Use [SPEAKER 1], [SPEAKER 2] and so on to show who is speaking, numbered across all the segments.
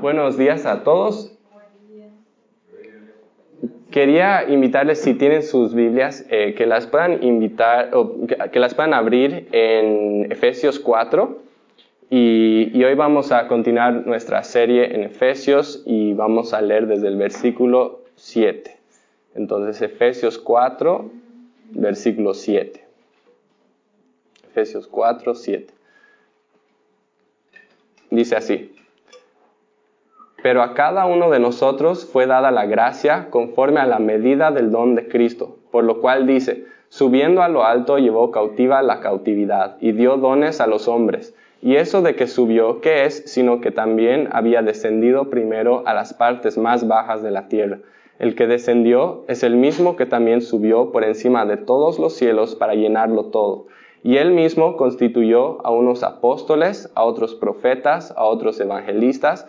[SPEAKER 1] Buenos días a todos. Quería invitarles, si tienen sus Biblias, eh, que las puedan invitar, o que, las puedan abrir en Efesios 4. Y, y, hoy vamos a continuar nuestra serie en Efesios y vamos a leer desde el versículo 7. Entonces, Efesios 4, versículo 7. Efesios 4, 7. Dice así. Pero a cada uno de nosotros fue dada la gracia conforme a la medida del don de Cristo, por lo cual dice, subiendo a lo alto llevó cautiva la cautividad y dio dones a los hombres. Y eso de que subió, ¿qué es? Sino que también había descendido primero a las partes más bajas de la tierra. El que descendió es el mismo que también subió por encima de todos los cielos para llenarlo todo. Y él mismo constituyó a unos apóstoles, a otros profetas, a otros evangelistas,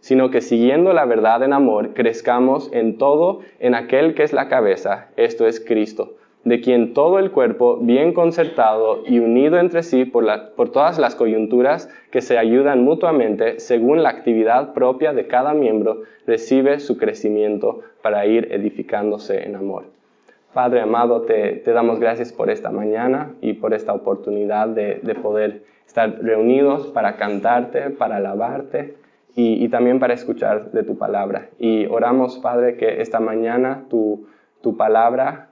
[SPEAKER 1] sino que siguiendo la verdad en amor, crezcamos en todo en aquel que es la cabeza, esto es Cristo, de quien todo el cuerpo, bien concertado y unido entre sí por, por todas las coyunturas que se ayudan mutuamente según la actividad propia de cada miembro, recibe su crecimiento para ir edificándose en amor. Padre amado, te, damos gracias por esta mañana y por esta oportunidad de, de poder estar reunidos para cantarte, para alabarte y, también para escuchar de tu palabra. Y oramos, Padre, que esta mañana tu, tu palabra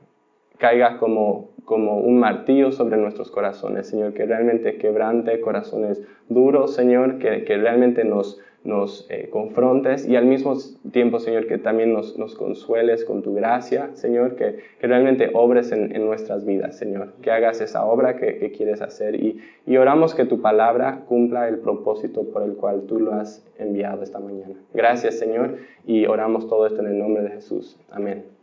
[SPEAKER 1] caiga como, como un martillo sobre nuestros corazones, Señor, que realmente quebrante corazones duros, Señor, que, que realmente nos, nos eh, confrontes y al mismo tiempo, Señor, que también nos, nos consueles con tu gracia, Señor, que, que realmente obres en, en, nuestras vidas, Señor, que hagas esa obra que, que quieres hacer y, y, oramos que tu palabra cumpla el propósito por el cual tú lo has enviado esta mañana. Gracias, Señor, y oramos todo esto en el nombre de Jesús. Amén.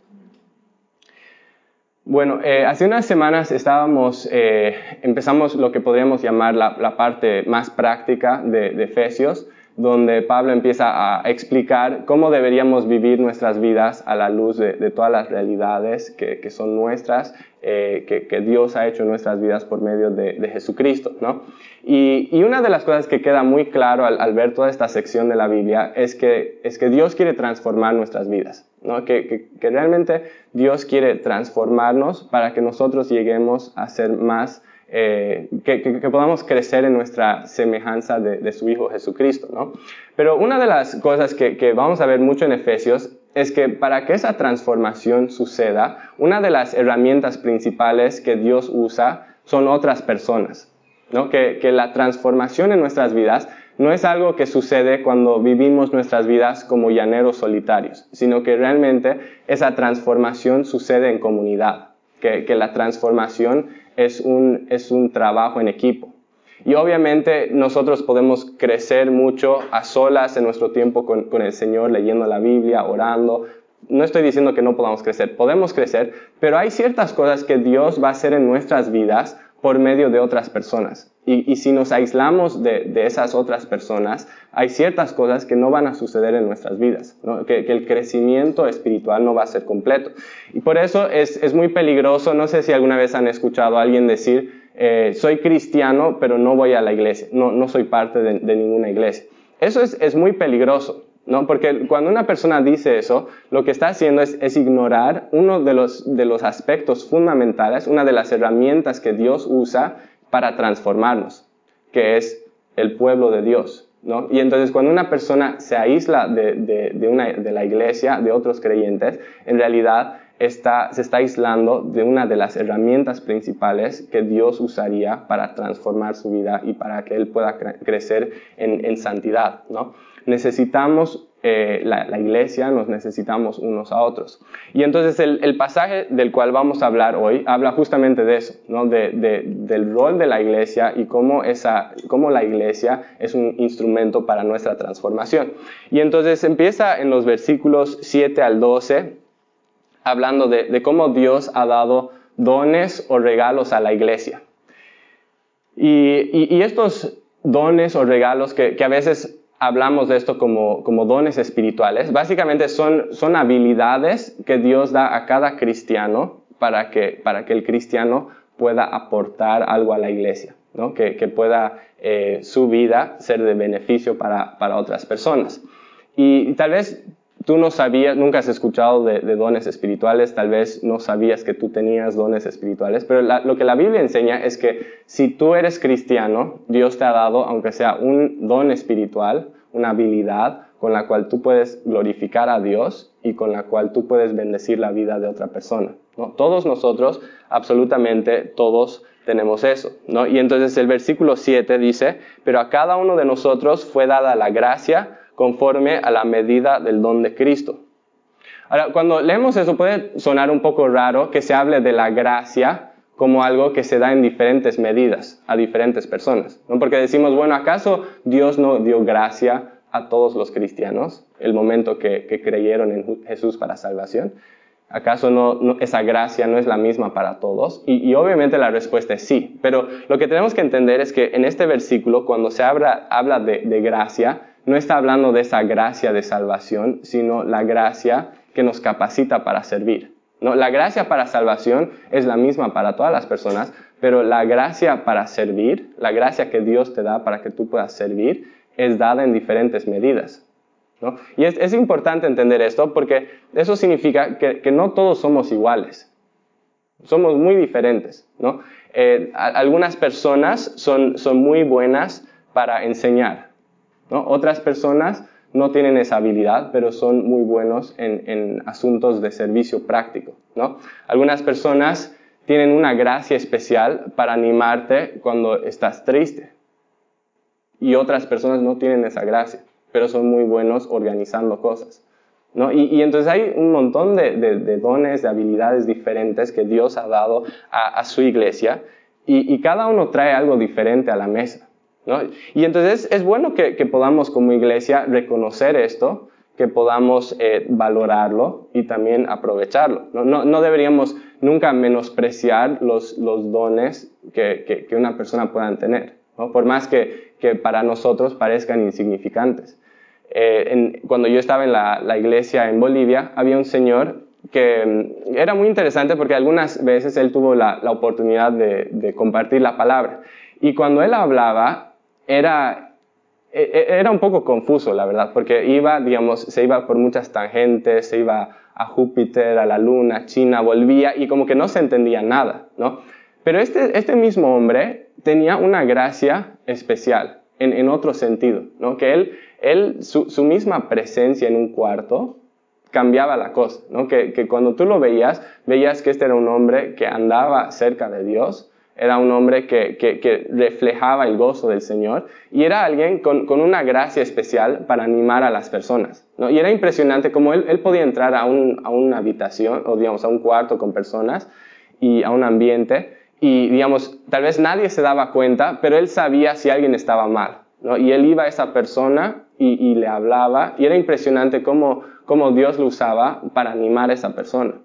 [SPEAKER 1] Bueno, eh, hace unas semanas estábamos, eh, empezamos lo que podríamos llamar la, parte más práctica de, de Efesios, donde Pablo empieza a explicar cómo deberíamos vivir nuestras vidas a la luz de, todas las realidades que, que son nuestras, eh, que, que, Dios ha hecho en nuestras vidas por medio de, de Jesucristo. ¿no? Y, y, una de las cosas que queda muy claro al, al, ver toda esta sección de la Biblia es que, es que Dios quiere transformar nuestras vidas, ¿no? que, que realmente Dios quiere transformarnos para que nosotros lleguemos a ser más eh, que, podamos crecer en nuestra semejanza de, su Hijo Jesucristo, ¿no? Pero una de las cosas que, vamos a ver mucho en Efesios es que para que esa transformación suceda, una de las herramientas principales que Dios usa son otras personas, ¿no? Que, que la transformación en nuestras vidas no es algo que sucede cuando vivimos nuestras vidas como llaneros solitarios, sino que realmente esa transformación sucede en comunidad, que, la transformación es un, es un trabajo en equipo. Y obviamente nosotros podemos crecer mucho a solas en nuestro tiempo con, el Señor, leyendo la Biblia, orando. No estoy diciendo que no podamos crecer, podemos crecer, pero hay ciertas cosas que Dios va a hacer en nuestras vidas por medio de otras personas. Y, y si nos aislamos de, de, esas otras personas, hay ciertas cosas que no van a suceder en nuestras vidas, ¿no? que, que, el crecimiento espiritual no va a ser completo. Y por eso es, es muy peligroso, no sé si alguna vez han escuchado a alguien decir, eh, soy cristiano, pero no voy a la iglesia, no, no soy parte de, de ninguna iglesia. Eso es, es muy peligroso, ¿no? Porque cuando una persona dice eso, lo que está haciendo es, ignorar uno de los, de los aspectos fundamentales, una de las herramientas que Dios usa para transformarnos, que es el pueblo de Dios. ¿no? Y entonces cuando una persona se aísla de, de, de la iglesia, de otros creyentes, en realidad está, se está aislando de una de las herramientas principales que Dios usaría para transformar su vida y para que él pueda crecer en, en santidad. ¿no? Necesitamos eh, la, iglesia, nos necesitamos unos a otros. Y entonces el, pasaje del cual vamos a hablar hoy habla justamente de eso, ¿no? del rol de la iglesia y cómo, esa, cómo la iglesia es un instrumento para nuestra transformación. Y entonces empieza en los versículos 7 al 12 hablando de, cómo Dios ha dado dones o regalos a la iglesia. Y, estos dones o regalos que, que a veces hablamos de esto como, como dones espirituales. Básicamente son, son habilidades que Dios da a cada cristiano para que, para que el cristiano pueda aportar algo a la iglesia, ¿no? que, que pueda eh, su vida ser de beneficio para, para otras personas. Y, tal vez tú no sabías, nunca has escuchado de, dones espirituales, tal vez no sabías que tú tenías dones espirituales, pero lo que la Biblia enseña es que si tú eres cristiano, Dios te ha dado, aunque sea un don espiritual, una habilidad con la cual tú puedes glorificar a Dios y con la cual tú puedes bendecir la vida de otra persona. Todos nosotros, absolutamente todos tenemos eso. Y entonces el versículo 7 dice, pero a cada uno de nosotros fue dada la gracia conforme a la medida del don de Cristo. Ahora, cuando leemos eso puede sonar un poco raro que se hable de la gracia como algo que se da en diferentes medidas a diferentes personas. ¿no? Porque decimos, bueno, ¿acaso Dios no dio gracia a todos los cristianos el momento que, creyeron en Jesús para salvación? ¿Acaso esa gracia no es la misma para todos? Y, obviamente la respuesta es sí, pero lo que tenemos que entender es que en este versículo, cuando se habla, de gracia, no está hablando de esa gracia de salvación, sino la gracia que nos capacita para servir. La gracia para salvación es la misma para todas las personas, pero la gracia para servir, la gracia que Dios te da para que tú puedas servir, es dada en diferentes medidas. Y es, importante entender esto porque eso significa que, no todos somos iguales. Somos muy diferentes. Eh, algunas personas son, son muy buenas para enseñar. Otras personas no tienen esa habilidad, pero son muy buenos en, asuntos de servicio práctico, ¿no? Algunas personas tienen una gracia especial para animarte cuando estás triste. Y otras personas no tienen esa gracia, pero son muy buenos organizando cosas. ¿no? Y, entonces hay un montón de, dones, de habilidades diferentes que Dios ha dado a, su iglesia y cada uno trae algo diferente a la mesa. Y entonces es bueno que, podamos como iglesia reconocer esto, que podamos eh, valorarlo y también aprovecharlo. No, deberíamos nunca menospreciar los, dones que, una persona pueda tener, por más que, para nosotros parezcan insignificantes. Eh, cuando yo estaba en la, iglesia en Bolivia, había un señor que mm, era muy interesante porque algunas veces él tuvo la, oportunidad de, de compartir la palabra. Y cuando él hablaba, era, e, e, era un poco confuso, la verdad, porque iba, digamos, se iba por muchas tangentes, se iba a Júpiter, a la Luna, China, volvía y como que no se entendía nada, ¿no? Pero este, este mismo hombre tenía una gracia especial, en, en otro sentido, ¿no? Que él, él su, su, misma presencia en un cuarto cambiaba la cosa, ¿no? Que, que cuando tú lo veías, veías que este era un hombre que andaba cerca de Dios, era un hombre que, reflejaba el gozo del Señor y era alguien con, una gracia especial para animar a las personas. Y era impresionante como él, podía entrar a, una habitación o digamos a un cuarto con personas y a un ambiente y digamos, tal vez nadie se daba cuenta, pero él sabía si alguien estaba mal. Y él iba a esa persona y, le hablaba y era impresionante cómo, cómo, Dios lo usaba para animar a esa persona.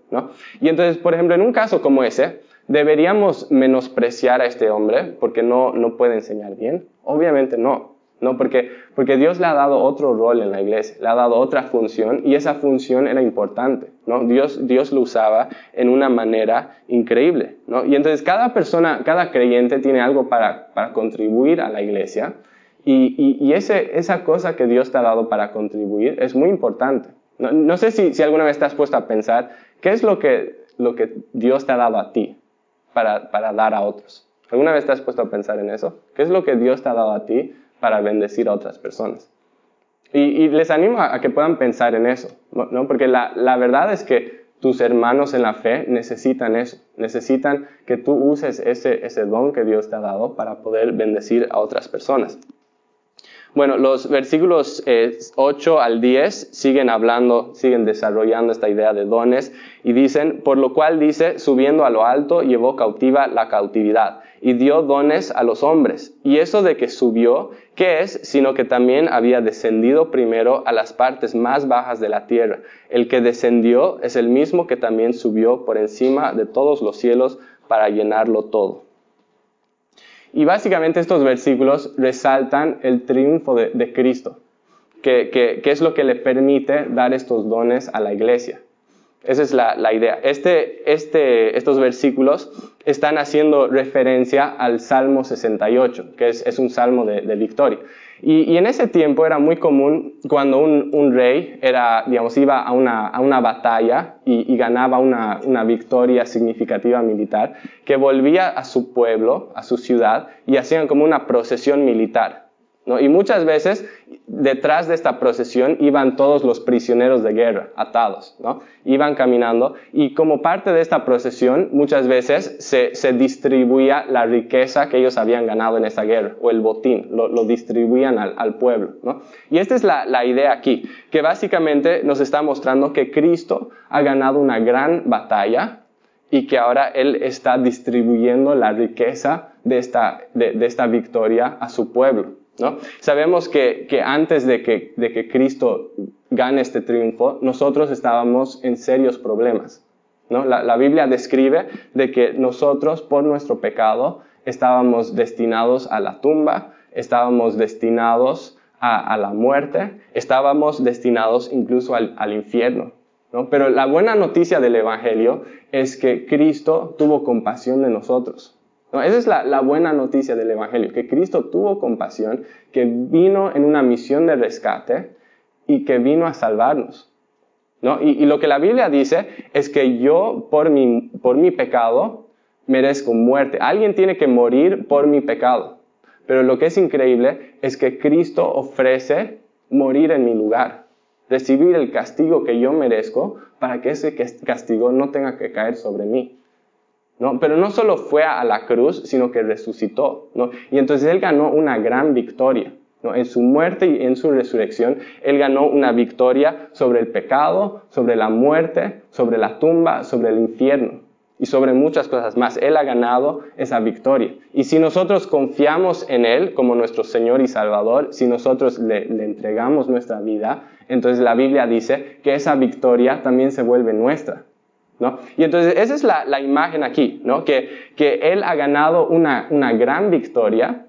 [SPEAKER 1] Y entonces, por ejemplo, en un caso como ese, ¿Deberíamos menospreciar a este hombre porque no, no puede enseñar bien? Obviamente no. No, porque, porque Dios le ha dado otro rol en la iglesia, le ha dado otra función y esa función era importante, ¿no? Dios, Dios lo usaba en una manera increíble, ¿no? Y entonces cada persona, cada creyente tiene algo para, para contribuir a la iglesia y, y, ese, esa cosa que Dios te ha dado para contribuir es muy importante. No, no sé si, si, alguna vez te has puesto a pensar qué es lo que, lo que Dios te ha dado a ti, para, dar a otros. ¿Alguna vez te has puesto a pensar en eso? ¿Qué es lo que Dios te ha dado a ti para bendecir a otras personas? Y, les animo a, que puedan pensar en eso, ¿no? Porque la, la, verdad es que tus hermanos en la fe necesitan eso, necesitan que tú uses ese, ese don que Dios te ha dado para poder bendecir a otras personas. Bueno, los versículos 8 eh, al 10 siguen hablando, siguen desarrollando esta idea de dones y dicen, por lo cual dice, subiendo a lo alto, llevó cautiva la cautividad y dio dones a los hombres. Y eso de que subió, ¿qué es? Sino que también había descendido primero a las partes más bajas de la tierra. El que descendió es el mismo que también subió por encima de todos los cielos para llenarlo todo. Y básicamente estos versículos resaltan el triunfo de, Cristo, que, es lo que le permite dar estos dones a la iglesia. Esa es la, idea. Este, este, estos versículos están haciendo referencia al Salmo 68, que es, un salmo de, victoria. Y, en ese tiempo era muy común cuando un, rey era, digamos, iba a una, batalla y, ganaba una, una, victoria significativa militar, que volvía a su pueblo, a su ciudad, y hacían como una procesión militar. Y muchas veces detrás de esta procesión iban todos los prisioneros de guerra atados, ¿no? Iban caminando y como parte de esta procesión muchas veces se, distribuía la riqueza que ellos habían ganado en esa guerra o el botín, lo, distribuían al, pueblo, ¿no? Y esta es la, la idea aquí, que básicamente nos está mostrando que Cristo ha ganado una gran batalla y que ahora Él está distribuyendo la riqueza de esta, de esta victoria a su pueblo. Sabemos que, antes de que, Cristo gane este triunfo, nosotros estábamos en serios problemas. La, Biblia describe de que nosotros, por nuestro pecado, estábamos destinados a la tumba, estábamos destinados a, la muerte, estábamos destinados incluso al, infierno. Pero la buena noticia del Evangelio es que Cristo tuvo compasión de nosotros esa es la, buena noticia del Evangelio, que Cristo tuvo compasión, que vino en una misión de rescate y que vino a salvarnos. Y, lo que la Biblia dice es que yo por mi, por mi pecado merezco muerte. Alguien tiene que morir por mi pecado. Pero lo que es increíble es que Cristo ofrece morir en mi lugar, recibir el castigo que yo merezco para que ese castigo no tenga que caer sobre mí. Pero no solo fue a la cruz, sino que resucitó, Y entonces Él ganó una gran victoria. En su muerte y en su resurrección, Él ganó una victoria sobre el pecado, sobre la muerte, sobre la tumba, sobre el infierno y sobre muchas cosas más. Él ha ganado esa victoria. Y si nosotros confiamos en Él como nuestro Señor y Salvador, si nosotros le, entregamos nuestra vida, entonces la Biblia dice que esa victoria también se vuelve nuestra. Y entonces esa es la, imagen aquí, ¿no? que, Él ha ganado una, gran victoria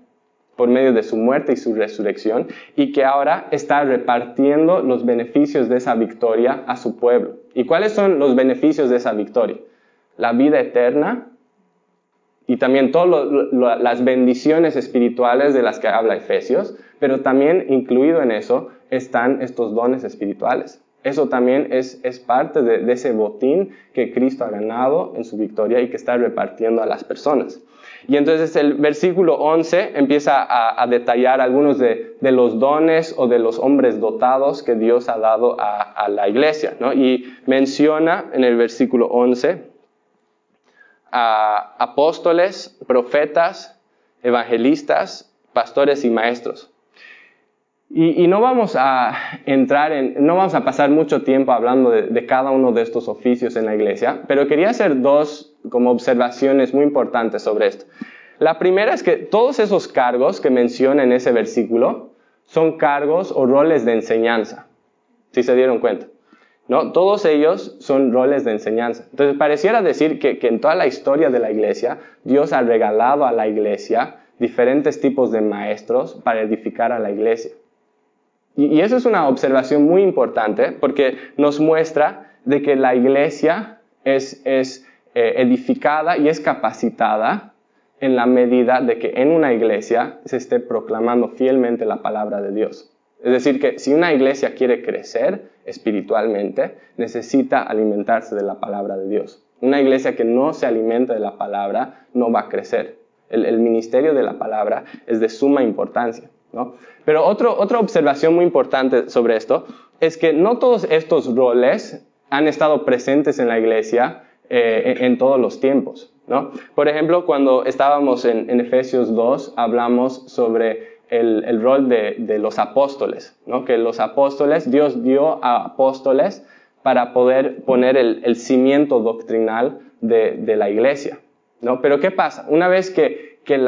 [SPEAKER 1] por medio de su muerte y su resurrección y que ahora está repartiendo los beneficios de esa victoria a su pueblo. ¿Y cuáles son los beneficios de esa victoria? La vida eterna y también todas las bendiciones espirituales de las que habla Efesios, pero también incluido en eso están estos dones espirituales. Eso también es, parte de, ese botín que Cristo ha ganado en su victoria y que está repartiendo a las personas. Y entonces el versículo 11 empieza a, detallar algunos de, los dones o de los hombres dotados que Dios ha dado a, la iglesia. Y menciona en el versículo 11 a apóstoles, profetas, evangelistas, pastores y maestros. Y, no vamos a entrar en, no vamos a pasar mucho tiempo hablando de, cada uno de estos oficios en la iglesia, pero quería hacer dos como observaciones muy importantes sobre esto. La primera es que todos esos cargos que menciona en ese versículo son cargos o roles de enseñanza, si se dieron cuenta. ¿no? Todos ellos son roles de enseñanza. Entonces pareciera decir que, en toda la historia de la iglesia, Dios ha regalado a la iglesia diferentes tipos de maestros para edificar a la iglesia. Y, eso es una observación muy importante porque nos muestra de que la iglesia es, es eh, edificada y es capacitada en la medida de que en una iglesia se esté proclamando fielmente la palabra de Dios. Es decir, que si una iglesia quiere crecer espiritualmente, necesita alimentarse de la palabra de Dios. Una iglesia que no se alimenta de la palabra no va a crecer. el ministerio de la palabra es de suma importancia. Pero otra observación muy importante sobre esto es que no todos estos roles han estado presentes en la iglesia eh, en, todos los tiempos. Por ejemplo, cuando estábamos en, Efesios 2, hablamos sobre el, rol de, los apóstoles, ¿no? que los apóstoles, Dios dio a apóstoles para poder poner el, cimiento doctrinal de, la iglesia. ¿no? Pero ¿qué pasa? Una vez que, que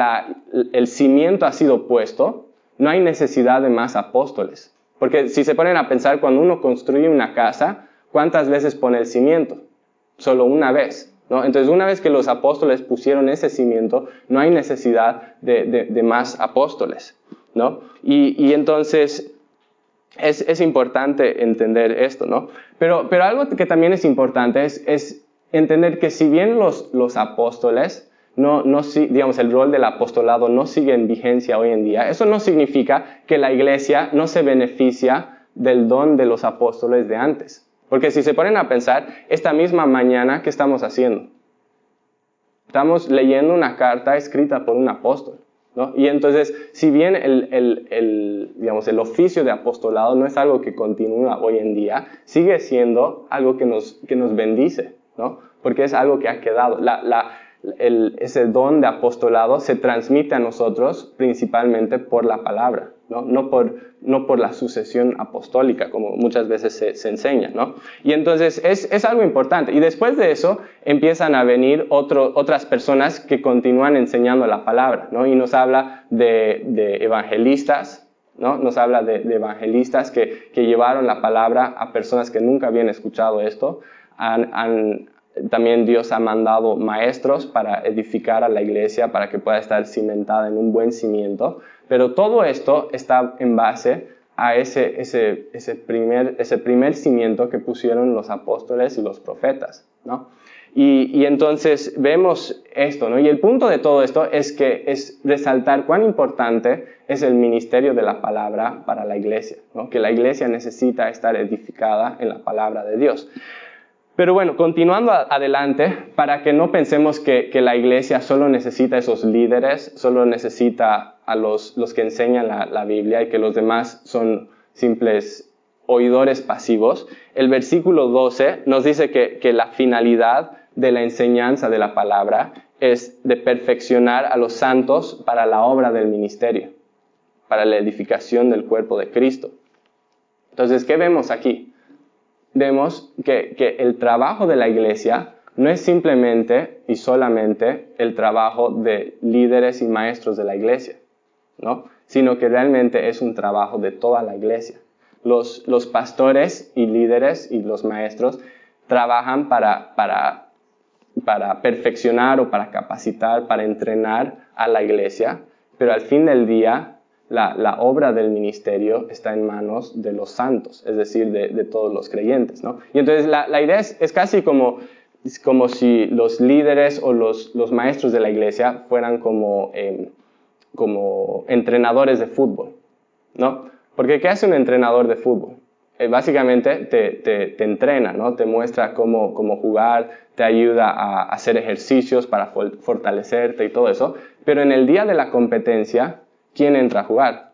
[SPEAKER 1] el cimiento ha sido puesto, no hay necesidad de más apóstoles. Porque si se ponen a pensar, cuando uno construye una casa, ¿cuántas veces pone el cimiento? Solo una vez. ¿no? Entonces, una vez que los apóstoles pusieron ese cimiento, no hay necesidad de, más apóstoles. ¿no? Y, entonces, es, importante entender esto, ¿no? Pero, pero algo que también es importante es, es entender que si bien los, los apóstoles no, no, digamos, el rol del apostolado no sigue en vigencia hoy en día, eso no significa que la iglesia no se beneficia del don de los apóstoles de antes. Porque si se ponen a pensar, esta misma mañana, ¿qué estamos haciendo? Estamos leyendo una carta escrita por un apóstol. ¿no? Y entonces, si bien el, el, el, digamos, el oficio de apostolado no es algo que continúa hoy en día, sigue siendo algo que nos, que nos bendice, ¿no? porque es algo que ha quedado. La, la, ese don de apostolado se transmite a nosotros principalmente por la palabra, no, no, por, no por la sucesión apostólica, como muchas veces se, enseña. ¿no? Y entonces es, es, algo importante. Y después de eso empiezan a venir otro, otras personas que continúan enseñando la palabra, ¿no? y nos habla de, de evangelistas, ¿no? Nos habla de, de evangelistas que, que, llevaron la palabra a personas que nunca habían escuchado esto, han, han, también Dios ha mandado maestros para edificar a la iglesia, para que pueda estar cimentada en un buen cimiento. Pero todo esto está en base a ese, ese, ese, primer, ese primer cimiento que pusieron los apóstoles y los profetas. ¿no? Y, y, entonces vemos esto, ¿no? Y el punto de todo esto es que es resaltar cuán importante es el ministerio de la palabra para la iglesia, ¿no? Que la iglesia necesita estar edificada en la palabra de Dios. Pero bueno, continuando adelante, para que no pensemos que, la iglesia solo necesita esos líderes, solo necesita a los, los que enseñan la, Biblia y que los demás son simples oidores pasivos, el versículo 12 nos dice que, que la finalidad de la enseñanza de la palabra es de perfeccionar a los santos para la obra del ministerio, para la edificación del cuerpo de Cristo. Entonces, ¿qué vemos aquí? Vemos que, el trabajo de la iglesia no es simplemente y solamente el trabajo de líderes y maestros de la iglesia, ¿no? sino que realmente es un trabajo de toda la iglesia. Los, los pastores y líderes y los maestros trabajan para, para, para perfeccionar o para capacitar, para entrenar a la iglesia, pero al fin del día la, obra del ministerio está en manos de los santos, es decir, de, todos los creyentes. ¿no? Y entonces la, idea es, casi como, como si los líderes o los, maestros de la iglesia fueran como, em, como entrenadores de fútbol. ¿no? Porque ¿qué hace un entrenador de fútbol? Eh, básicamente te, te, te, entrena, ¿no? te muestra cómo, cómo jugar, te ayuda a hacer ejercicios para fortalecerte y todo eso, pero en el día de la competencia ¿quién entra a jugar?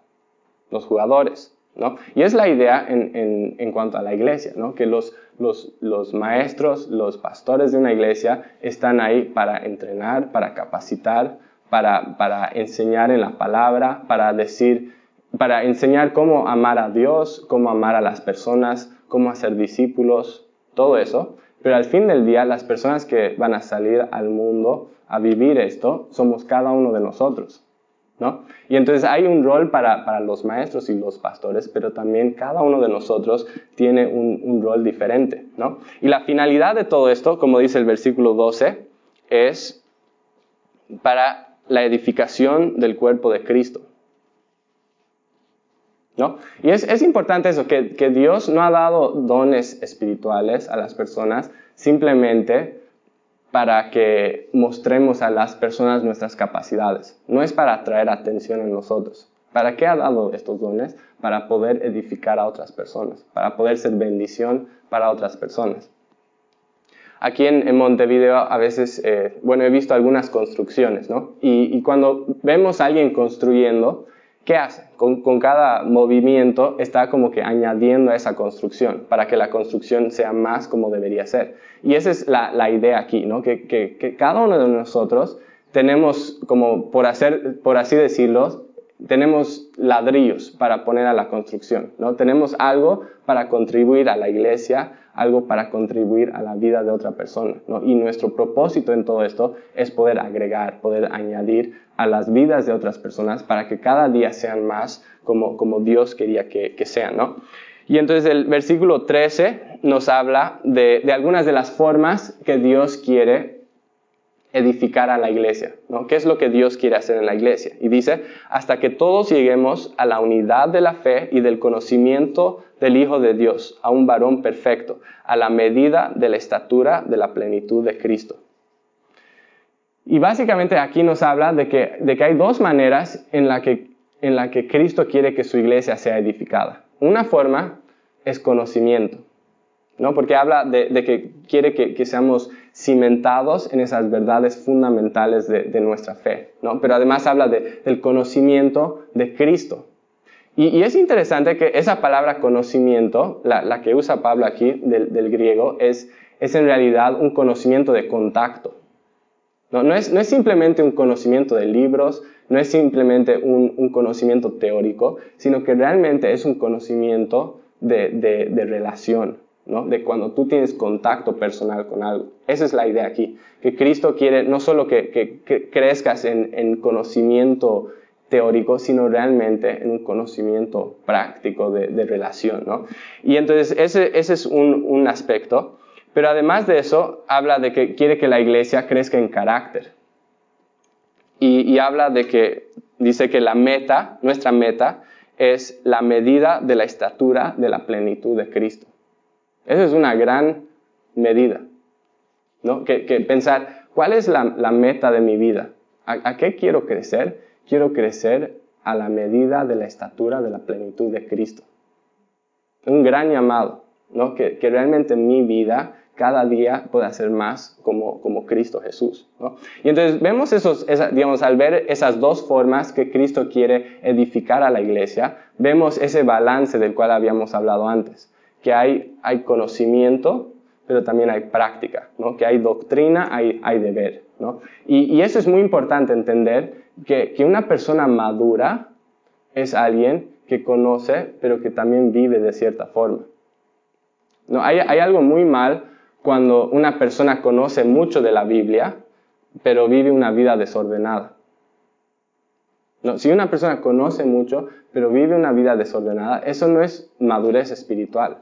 [SPEAKER 1] Los jugadores. ¿no? Y es la idea en, en, cuanto a la iglesia, ¿no? que los, los, los, maestros, los pastores de una iglesia están ahí para entrenar, para capacitar, para, para enseñar en la palabra, para decir, para enseñar cómo amar a Dios, cómo amar a las personas, cómo hacer discípulos, todo eso. Pero al fin del día, las personas que van a salir al mundo a vivir esto somos cada uno de nosotros. Y entonces hay un rol para, los maestros y los pastores, pero también cada uno de nosotros tiene un, rol diferente, Y la finalidad de todo esto, como dice el versículo 12, es para la edificación del cuerpo de Cristo. Y es, importante eso, que, que Dios no ha dado dones espirituales a las personas simplemente para que mostremos a las personas nuestras capacidades. No es para atraer atención en nosotros. ¿Para qué ha dado estos dones? Para poder edificar a otras personas, para poder ser bendición para otras personas. Aquí en, Montevideo a veces, eh, bueno, he visto algunas construcciones, ¿no? Y, cuando vemos a alguien construyendo, ¿qué hace? Con, cada movimiento está como que añadiendo a esa construcción para que la construcción sea más como debería ser. Y esa es la, idea aquí, ¿no? Que, que, que, cada uno de nosotros tenemos como, por, hacer, por así decirlo, tenemos ladrillos para poner a la construcción, ¿no? Tenemos algo para contribuir a la iglesia, algo para contribuir a la vida de otra persona, ¿no? Y nuestro propósito en todo esto es poder agregar, poder añadir a las vidas de otras personas para que cada día sean más como, como Dios quería que, que sean, ¿no? Y entonces el versículo 13 nos habla de, de algunas de las formas que Dios quiere edificar a la iglesia, ¿no? ¿Qué es lo que Dios quiere hacer en la iglesia? Y dice, hasta que todos lleguemos a la unidad de la fe y del conocimiento del Hijo de Dios, a un varón perfecto, a la medida de la estatura de la plenitud de Cristo. Y básicamente aquí nos habla de que, de que hay dos maneras en la, que, en la que Cristo quiere que su iglesia sea edificada. Una forma es conocimiento, ¿no? Porque habla de, que quiere que, seamos cimentados en esas verdades fundamentales de, nuestra fe, ¿no? Pero además habla del conocimiento de Cristo. Y, es interesante que esa palabra conocimiento, la, que usa Pablo aquí del, griego, es, es, en realidad un conocimiento de contacto. No, es, no, es, simplemente un conocimiento de libros, no es simplemente un, un conocimiento teórico, sino que realmente es un conocimiento de, de relación, ¿no? de cuando tú tienes contacto personal con algo. Esa es la idea aquí, que Cristo quiere no solo que, crezcas en, en, conocimiento teórico, sino realmente en un conocimiento práctico de, relación. ¿no? Y entonces ese, es un, aspecto, pero además de eso, habla de que quiere que la iglesia crezca en carácter. Y habla de que, dice que la meta, nuestra meta, es la medida de la estatura de la plenitud de Cristo. Esa es una gran medida. ¿no? Que, pensar, ¿cuál es la, meta de mi vida? ¿A, qué quiero crecer? Quiero crecer a la medida de la estatura de la plenitud de Cristo. Un gran llamado, ¿no? Que, realmente mi vida cada día pueda ser más como, como Cristo Jesús. ¿no? Y entonces vemos esos, digamos, al ver esas dos formas que Cristo quiere edificar a la iglesia, vemos ese balance del cual habíamos hablado antes que hay, hay conocimiento, pero también hay práctica, ¿no? que hay doctrina, hay, hay deber. ¿no? Y, y, eso es muy importante entender, que, que una persona madura es alguien que conoce, pero que también vive de cierta forma. ¿No? Hay, hay algo muy mal cuando una persona conoce mucho de la Biblia, pero vive una vida desordenada. No, si una persona conoce mucho, pero vive una vida desordenada, eso no es madurez espiritual.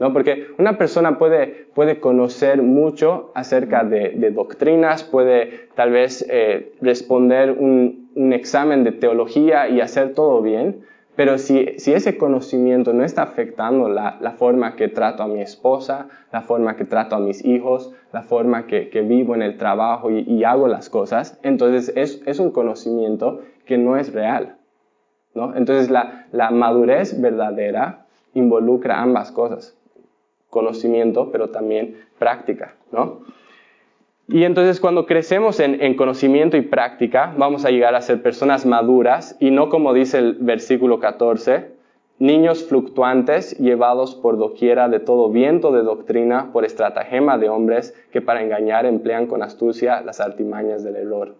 [SPEAKER 1] ¿No? Porque una persona puede, puede conocer mucho acerca de, doctrinas, puede tal vez eh, responder un, examen de teología y hacer todo bien, pero si, si ese conocimiento no está afectando la, la, forma que trato a mi esposa, la forma que trato a mis hijos, la forma que, que vivo en el trabajo y, hago las cosas, entonces es, es, un conocimiento que no es real. ¿no? Entonces la, la madurez verdadera involucra ambas cosas conocimiento, pero también práctica, ¿no? Y entonces cuando crecemos en, conocimiento y práctica, vamos a llegar a ser personas maduras y no como dice el versículo 14, niños fluctuantes llevados por doquiera de todo viento de doctrina por estratagema de hombres que para engañar emplean con astucia las artimañas del error.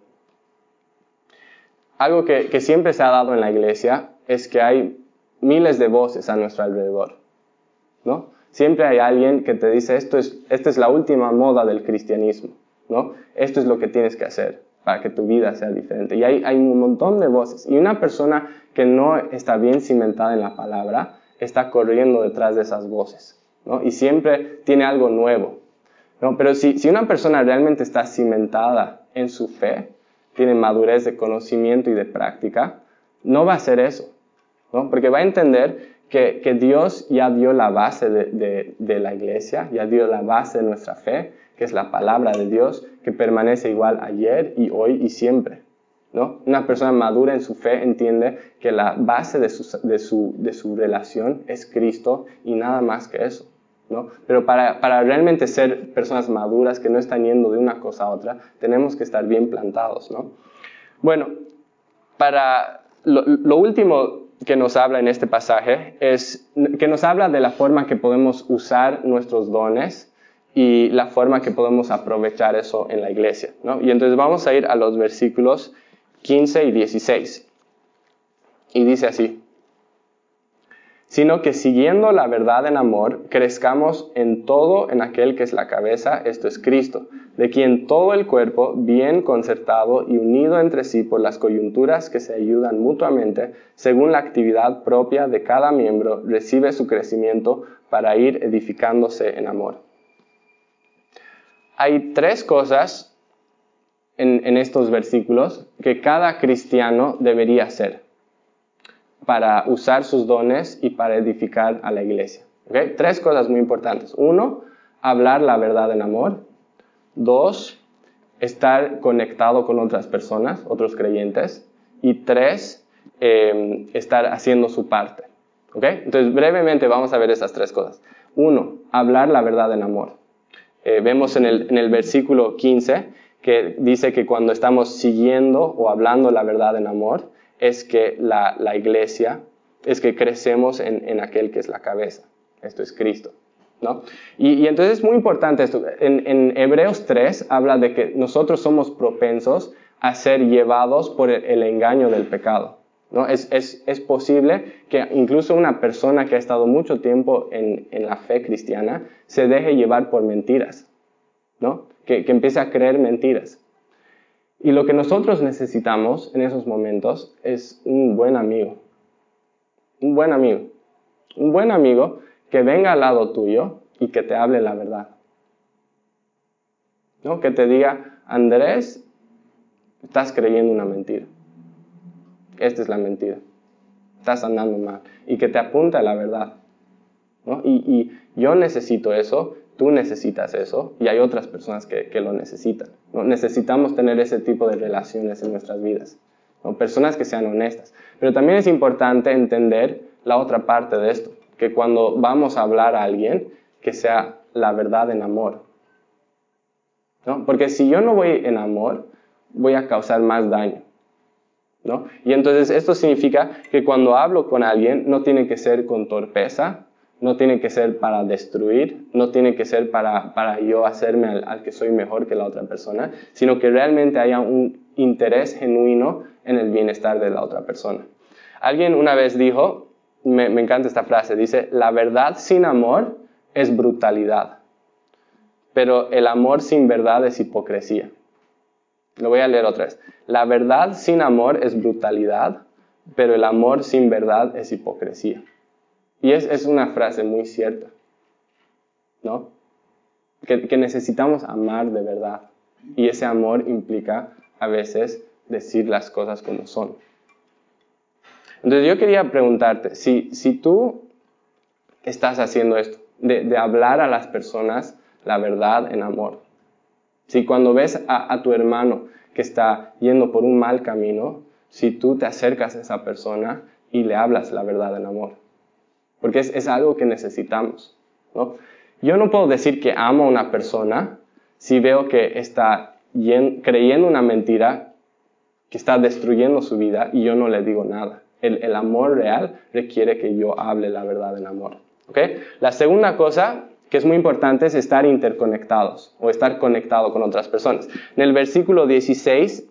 [SPEAKER 1] Algo que, que siempre se ha dado en la iglesia es que hay miles de voces a nuestro alrededor, ¿no? Siempre hay alguien que te dice, esto es, esta es la última moda del cristianismo, ¿no? Esto es lo que tienes que hacer para que tu vida sea diferente. Y hay, hay un montón de voces. Y una persona que no está bien cimentada en la palabra está corriendo detrás de esas voces, ¿no? Y siempre tiene algo nuevo, ¿no? Pero si, si una persona realmente está cimentada en su fe, tiene madurez de conocimiento y de práctica, no va a hacer eso, ¿no? Porque va a entender que, Dios ya dio la base de, la iglesia, ya dio la base de nuestra fe, que es la palabra de Dios, que permanece igual ayer y hoy y siempre. ¿no? Una persona madura en su fe entiende que la base de su, de su, relación es Cristo y nada más que eso. ¿no? Pero para, para, realmente ser personas maduras que no están yendo de una cosa a otra, tenemos que estar bien plantados. ¿no? Bueno, para lo, lo último que nos habla en este pasaje es que nos habla de la forma que podemos usar nuestros dones y la forma que podemos aprovechar eso en la iglesia. ¿no? Y entonces vamos a ir a los versículos 15 y 16. Y dice así, sino que siguiendo la verdad en amor, crezcamos en todo en aquel que es la cabeza, esto es Cristo, de quien todo el cuerpo, bien concertado y unido entre sí por las coyunturas que se ayudan mutuamente, según la actividad propia de cada miembro, recibe su crecimiento para ir edificándose en amor. Hay tres cosas en, en estos versículos que cada cristiano debería hacer para usar sus dones y para edificar a la iglesia. Tres cosas muy importantes. Uno, hablar la verdad en amor. Dos, estar conectado con otras personas, otros creyentes. Y tres, em, estar haciendo su parte. Entonces, brevemente vamos a ver esas tres cosas. Uno, hablar la verdad en amor. Eh, vemos en el versículo 15 que dice que cuando estamos siguiendo o hablando la verdad en amor, es que la, iglesia, es que crecemos en, aquel que es la cabeza. Esto es Cristo. ¿no? Y, entonces es muy importante esto. En, Hebreos 3 habla de que nosotros somos propensos a ser llevados por el, engaño del pecado. ¿no? Es, posible que incluso una persona que ha estado mucho tiempo en, la fe cristiana se deje llevar por mentiras, ¿no? que, que empiece a creer mentiras. Y lo que nosotros necesitamos en esos momentos es un buen amigo. Un buen amigo. Un buen amigo que venga al lado tuyo y que te hable la verdad. ¿No? Que te diga, Andrés, estás creyendo una mentira. Esta es la mentira. Estás andando mal. Y que te apunte a la verdad. ¿no? Y, y yo necesito eso tú necesitas eso y hay otras personas que, lo necesitan. Necesitamos tener ese tipo de relaciones en nuestras vidas, personas que sean honestas. Pero también es importante entender la otra parte de esto, que cuando vamos a hablar a alguien, que sea la verdad en amor. ¿no? Porque si yo no voy en amor, voy a causar más daño. ¿no? Y entonces esto significa que cuando hablo con alguien no tiene que ser con torpeza, no tiene que ser para destruir, no tiene que ser para, para yo hacerme al, que soy mejor que la otra persona, sino que realmente haya un interés genuino en el bienestar de la otra persona. Alguien una vez dijo, me, me encanta esta frase, dice, la verdad sin amor es brutalidad, pero el amor sin verdad es hipocresía. Lo voy a leer otra vez. La verdad sin amor es brutalidad, pero el amor sin verdad es hipocresía. Y es, una frase muy cierta, ¿no? Que, que necesitamos amar de verdad. Y ese amor implica a veces decir las cosas como son. Entonces yo quería preguntarte, si, si tú estás haciendo esto, de, de, hablar a las personas la verdad en amor, si cuando ves a, a, tu hermano que está yendo por un mal camino, si tú te acercas a esa persona y le hablas la verdad en amor, porque es, algo que necesitamos. ¿no? Yo no puedo decir que amo a una persona si veo que está creyendo una mentira, que está destruyendo su vida y yo no le digo nada. El, amor real requiere que yo hable la verdad en amor. ¿okay? La segunda cosa que es muy importante es estar interconectados o estar conectado con otras personas. En el versículo 16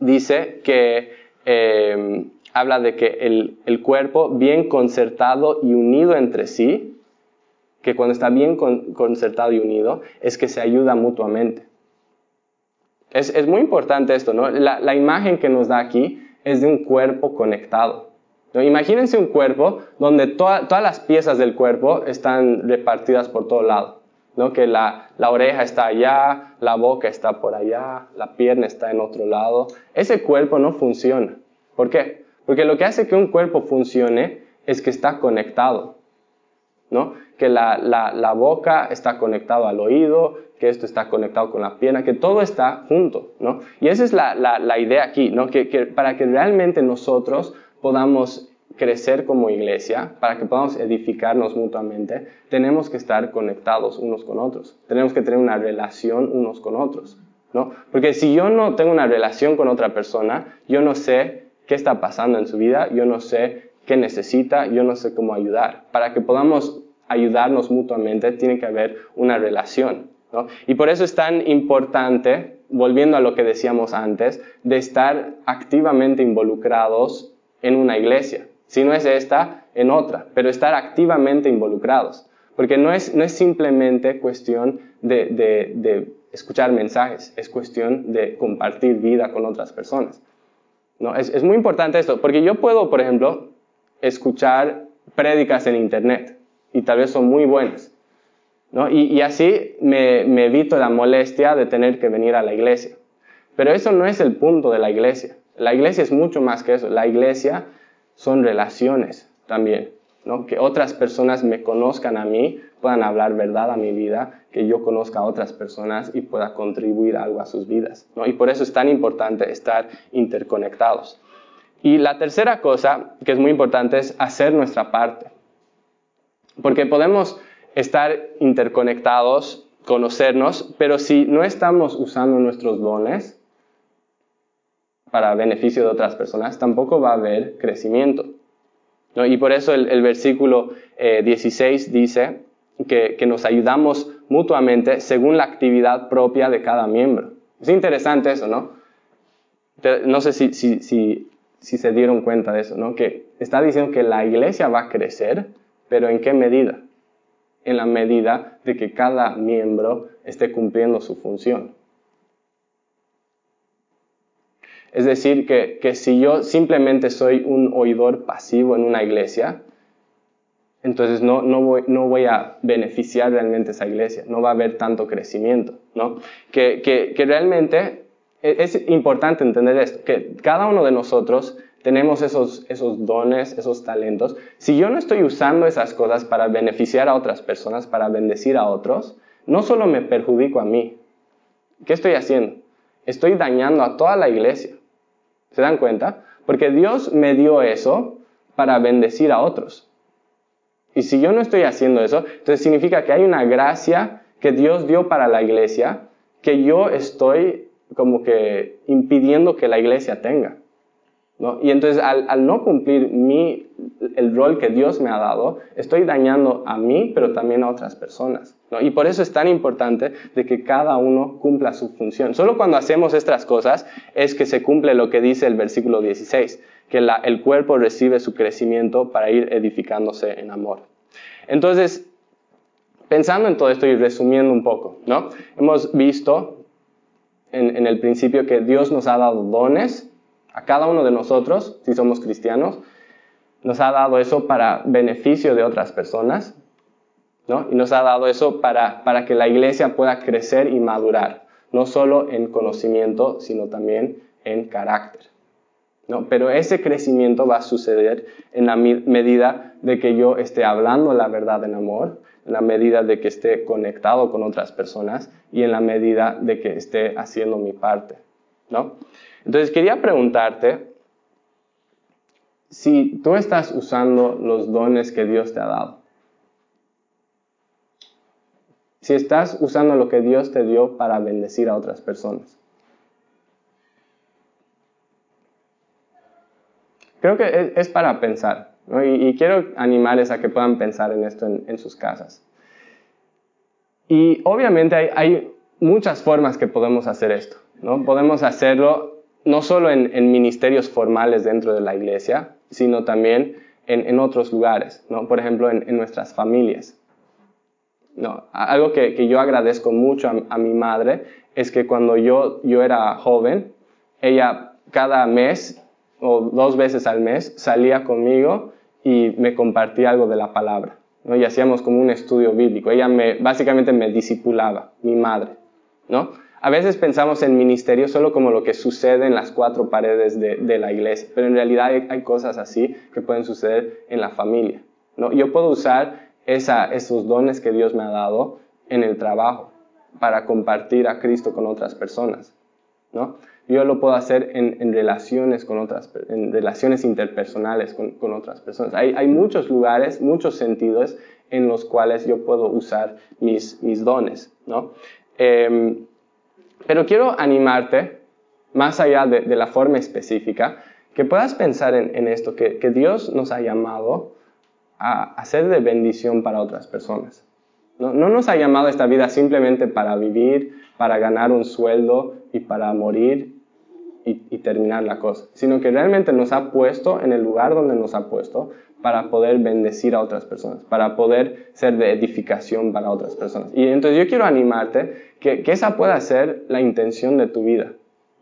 [SPEAKER 1] dice que eh, habla de que el, cuerpo bien concertado y unido entre sí, que cuando está bien concertado y unido, es que se ayuda mutuamente. Es, muy importante esto, ¿no? La, imagen que nos da aquí es de un cuerpo conectado. Imagínense un cuerpo donde todas las piezas del cuerpo están repartidas por todo lado. ¿no? Que la, la, oreja está allá, la boca está por allá, la pierna está en otro lado. Ese cuerpo no funciona. ¿Por qué? Porque lo que hace que un cuerpo funcione es que está conectado, ¿no? Que la, la, boca está conectado al oído, que esto está conectado con la pierna, que todo está junto, ¿no? Y esa es la, la idea aquí, ¿no? Que, que, para que realmente nosotros podamos crecer como iglesia, para que podamos edificarnos mutuamente, tenemos que estar conectados unos con otros, tenemos que tener una relación unos con otros, ¿no? Porque si yo no tengo una relación con otra persona, yo no sé qué está pasando en su vida, yo no sé qué necesita, yo no sé cómo ayudar. Para que podamos ayudarnos mutuamente, tiene que haber una relación. ¿no? Y por eso es tan importante, volviendo a lo que decíamos antes, de estar activamente involucrados en una iglesia. Si no es esta, en otra, pero estar activamente involucrados. Porque no es, no es simplemente cuestión de, de, escuchar mensajes, es cuestión de compartir vida con otras personas. ¿No? Es, es muy importante esto, porque yo puedo, por ejemplo, escuchar prédicas en internet y tal vez son muy buenas. ¿no? Y, y, así me, me evito la molestia de tener que venir a la iglesia. Pero eso no es el punto de la iglesia. La iglesia es mucho más que eso. La iglesia son relaciones también. ¿No? Que otras personas me conozcan a mí, puedan hablar verdad a mi vida, que yo conozca a otras personas y pueda contribuir algo a sus vidas. ¿no? Y por eso es tan importante estar interconectados. Y la tercera cosa que es muy importante es hacer nuestra parte. Porque podemos estar interconectados, conocernos, pero si no estamos usando nuestros dones, para beneficio de otras personas, tampoco va a haber crecimiento. Y por eso el, versículo 16 eh, dice que, nos ayudamos mutuamente según la actividad propia de cada miembro. Es interesante eso, ¿no? No sé si, si, si se dieron cuenta de eso, ¿no? Que está diciendo que la iglesia va a crecer, pero ¿en qué medida? En la medida de que cada miembro esté cumpliendo su función. Es decir, que, si yo simplemente soy un oidor pasivo en una iglesia, entonces no, no, voy, no voy a beneficiar realmente esa iglesia, no va a haber tanto crecimiento, ¿no? Que, que, realmente e, es importante entender esto, que cada uno de nosotros tenemos esos, esos dones, esos talentos. Si yo no estoy usando esas cosas para beneficiar a otras personas, para bendecir a otros, no solo me perjudico a mí. ¿Qué estoy haciendo? Estoy dañando a toda la iglesia. ¿Se dan cuenta? Porque Dios me dio eso para bendecir a otros. Y si yo no estoy haciendo eso, entonces significa que hay una gracia que Dios dio para la iglesia que yo estoy como que impidiendo que la iglesia tenga. Y entonces al, no cumplir mi, el rol que Dios me ha dado, estoy dañando a mí, pero también a otras personas. Y por eso es tan importante de que cada uno cumpla su función. Solo cuando hacemos estas cosas es que se cumple lo que dice el versículo 16, que el cuerpo recibe su crecimiento para ir edificándose en amor. Entonces, pensando en todo esto y resumiendo un poco, ¿no? hemos visto en, en el principio que Dios nos ha dado dones a cada uno de nosotros, si somos cristianos, nos ha dado eso para beneficio de otras personas, ¿no? Y nos ha dado eso para, para que la iglesia pueda crecer y madurar, no solo en conocimiento, sino también en carácter. ¿no? Pero ese crecimiento va a suceder en la medida de que yo esté hablando la verdad en amor, en la medida de que esté conectado con otras personas y en la medida de que esté haciendo mi parte. ¿no? Entonces quería preguntarte si tú estás usando los dones que Dios te ha dado. Si estás usando lo que Dios te dio para bendecir a otras personas. Creo que es, para pensar. Y, quiero animarles a que puedan pensar en esto en, sus casas. Y obviamente hay, hay, muchas formas que podemos hacer esto. ¿no? Podemos hacerlo no solo en, ministerios formales dentro de la iglesia, sino también en, otros lugares, ¿no? por ejemplo, en, nuestras familias. No, algo que, yo agradezco mucho a, mi madre es que cuando yo, yo era joven, ella cada mes o dos veces al mes salía conmigo y me compartía algo de la palabra. ¿no? Y hacíamos como un estudio bíblico. Ella me, básicamente me discipulaba, mi madre. ¿no? A veces pensamos en ministerio solo como lo que sucede en las cuatro paredes de, la iglesia, pero en realidad hay, cosas así que pueden suceder en la familia. ¿no? Yo puedo usar esos dones que Dios me ha dado en el trabajo para compartir a Cristo con otras personas. ¿no? Yo lo puedo hacer en, relaciones con otras, en relaciones interpersonales con, otras personas. Hay, muchos lugares, muchos sentidos en los cuales yo puedo usar mis, mis dones, ¿no? Em, pero quiero animarte, más allá de, la forma específica, que puedas pensar en, esto, que, Dios nos ha llamado a, hacer de bendición para otras personas. No, nos ha llamado a esta vida simplemente para vivir, para ganar un sueldo y para morir y, terminar la cosa, sino que realmente nos ha puesto en el lugar donde nos ha puesto para poder bendecir a otras personas, para poder ser de edificación para otras personas. Y entonces yo quiero animarte que, esa pueda ser la intención de tu vida,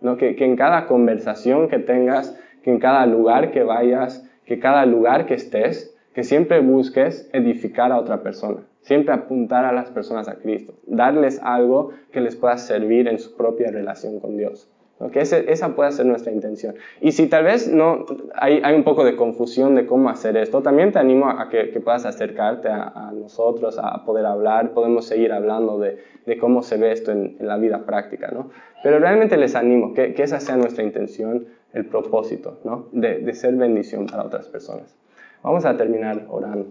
[SPEAKER 1] ¿no? que, que en cada conversación que tengas, que en cada lugar que vayas, que cada lugar que estés, que siempre busques edificar a otra persona, siempre apuntar a las personas a Cristo, darles algo que les pueda servir en su propia relación con Dios. Que esa puede ser nuestra intención. Y si tal vez no hay, hay, un poco de confusión de cómo hacer esto, también te animo a que, puedas acercarte a, nosotros, a poder hablar, podemos seguir hablando de, de cómo se ve esto en, la vida práctica, ¿no? Pero realmente les animo que, que esa sea nuestra intención, el propósito, ¿no? De, de ser bendición para otras personas. Vamos a terminar orando.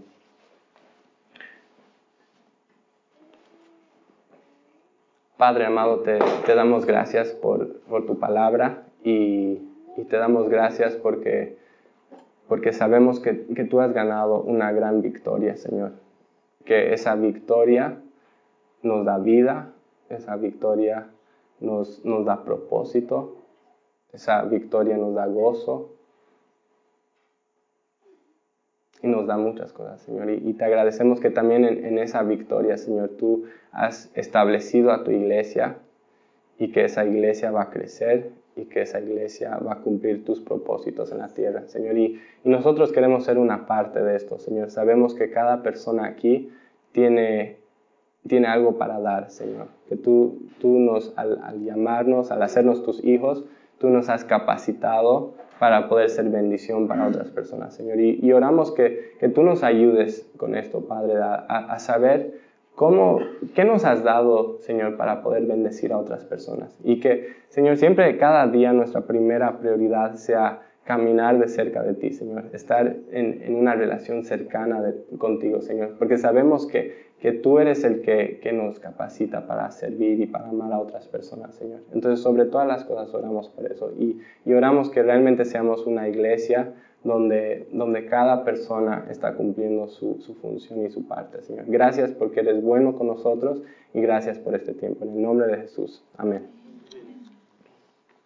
[SPEAKER 1] Padre amado, te, damos gracias por, tu palabra y, te damos gracias porque, porque sabemos que, tú has ganado una gran victoria, Señor. Que esa victoria nos da vida, esa victoria nos, nos da propósito, esa victoria nos da gozo, y nos da muchas cosas, Señor. Y, te agradecemos que también en, esa victoria, Señor, tú has establecido a tu iglesia y que esa iglesia va a crecer y que esa iglesia va a cumplir tus propósitos en la tierra, Señor. Y, nosotros queremos ser una parte de esto, Señor. Sabemos que cada persona aquí tiene, tiene algo para dar, Señor. Que tú, tú nos, al, al llamarnos, al hacernos tus hijos, tú nos has capacitado para poder ser bendición para otras personas, Señor. Y, oramos que, que, tú nos ayudes con esto, Padre, a, a, saber cómo, qué nos has dado, Señor, para poder bendecir a otras personas. Y que, Señor, siempre cada día nuestra primera prioridad sea caminar de cerca de ti, Señor, estar en, en una relación cercana contigo, Señor, porque sabemos que, que tú eres el que, que, nos capacita para servir y para amar a otras personas, Señor. Entonces, sobre todas las cosas oramos por eso y, y oramos que realmente seamos una iglesia donde, donde cada persona está cumpliendo su, su función y su parte, Señor. Gracias porque eres bueno con nosotros y gracias por este tiempo. En el nombre de Jesús. Amén.